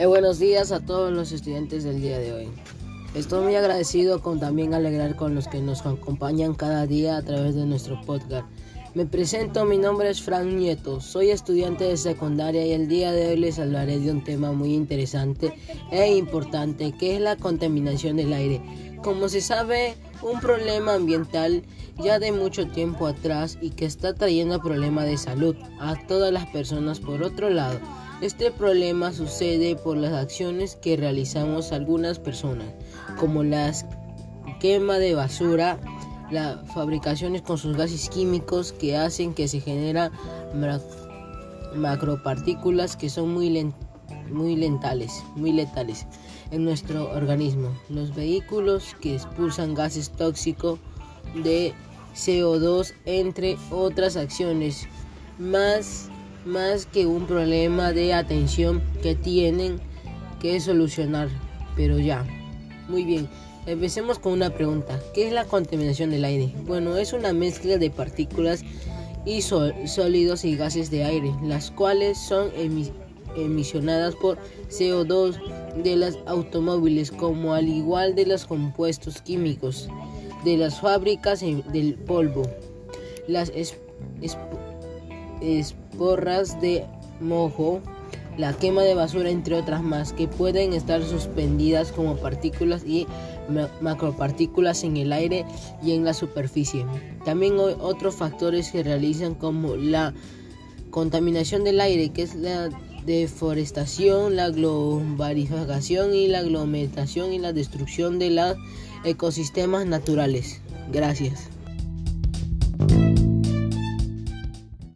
Eh, buenos días a todos los estudiantes del día de hoy. Estoy muy agradecido con también alegrar con los que nos acompañan cada día a través de nuestro podcast. Me presento, mi nombre es Frank Nieto, soy estudiante de secundaria y el día de hoy les hablaré de un tema muy interesante e importante que es la contaminación del aire. Como se sabe, un problema ambiental ya de mucho tiempo atrás y que está trayendo problemas de salud a todas las personas por otro lado. Este problema sucede por las acciones que realizamos algunas personas, como la quema de basura, las fabricaciones con sus gases químicos que hacen que se generan macropartículas que son muy, muy lentales, muy letales en nuestro organismo. Los vehículos que expulsan gases tóxicos de CO2 entre otras acciones más más que un problema de atención que tienen que solucionar. Pero ya, muy bien. Empecemos con una pregunta. ¿Qué es la contaminación del aire? Bueno, es una mezcla de partículas y sólidos y gases de aire, las cuales son emisionadas por CO2 de las automóviles, como al igual de los compuestos químicos de las fábricas del polvo. Las esporras de mojo, la quema de basura, entre otras más, que pueden estar suspendidas como partículas y macropartículas en el aire y en la superficie. También hay otros factores que realizan como la contaminación del aire, que es la deforestación, la globalización y la aglomeración y la destrucción de los ecosistemas naturales. Gracias.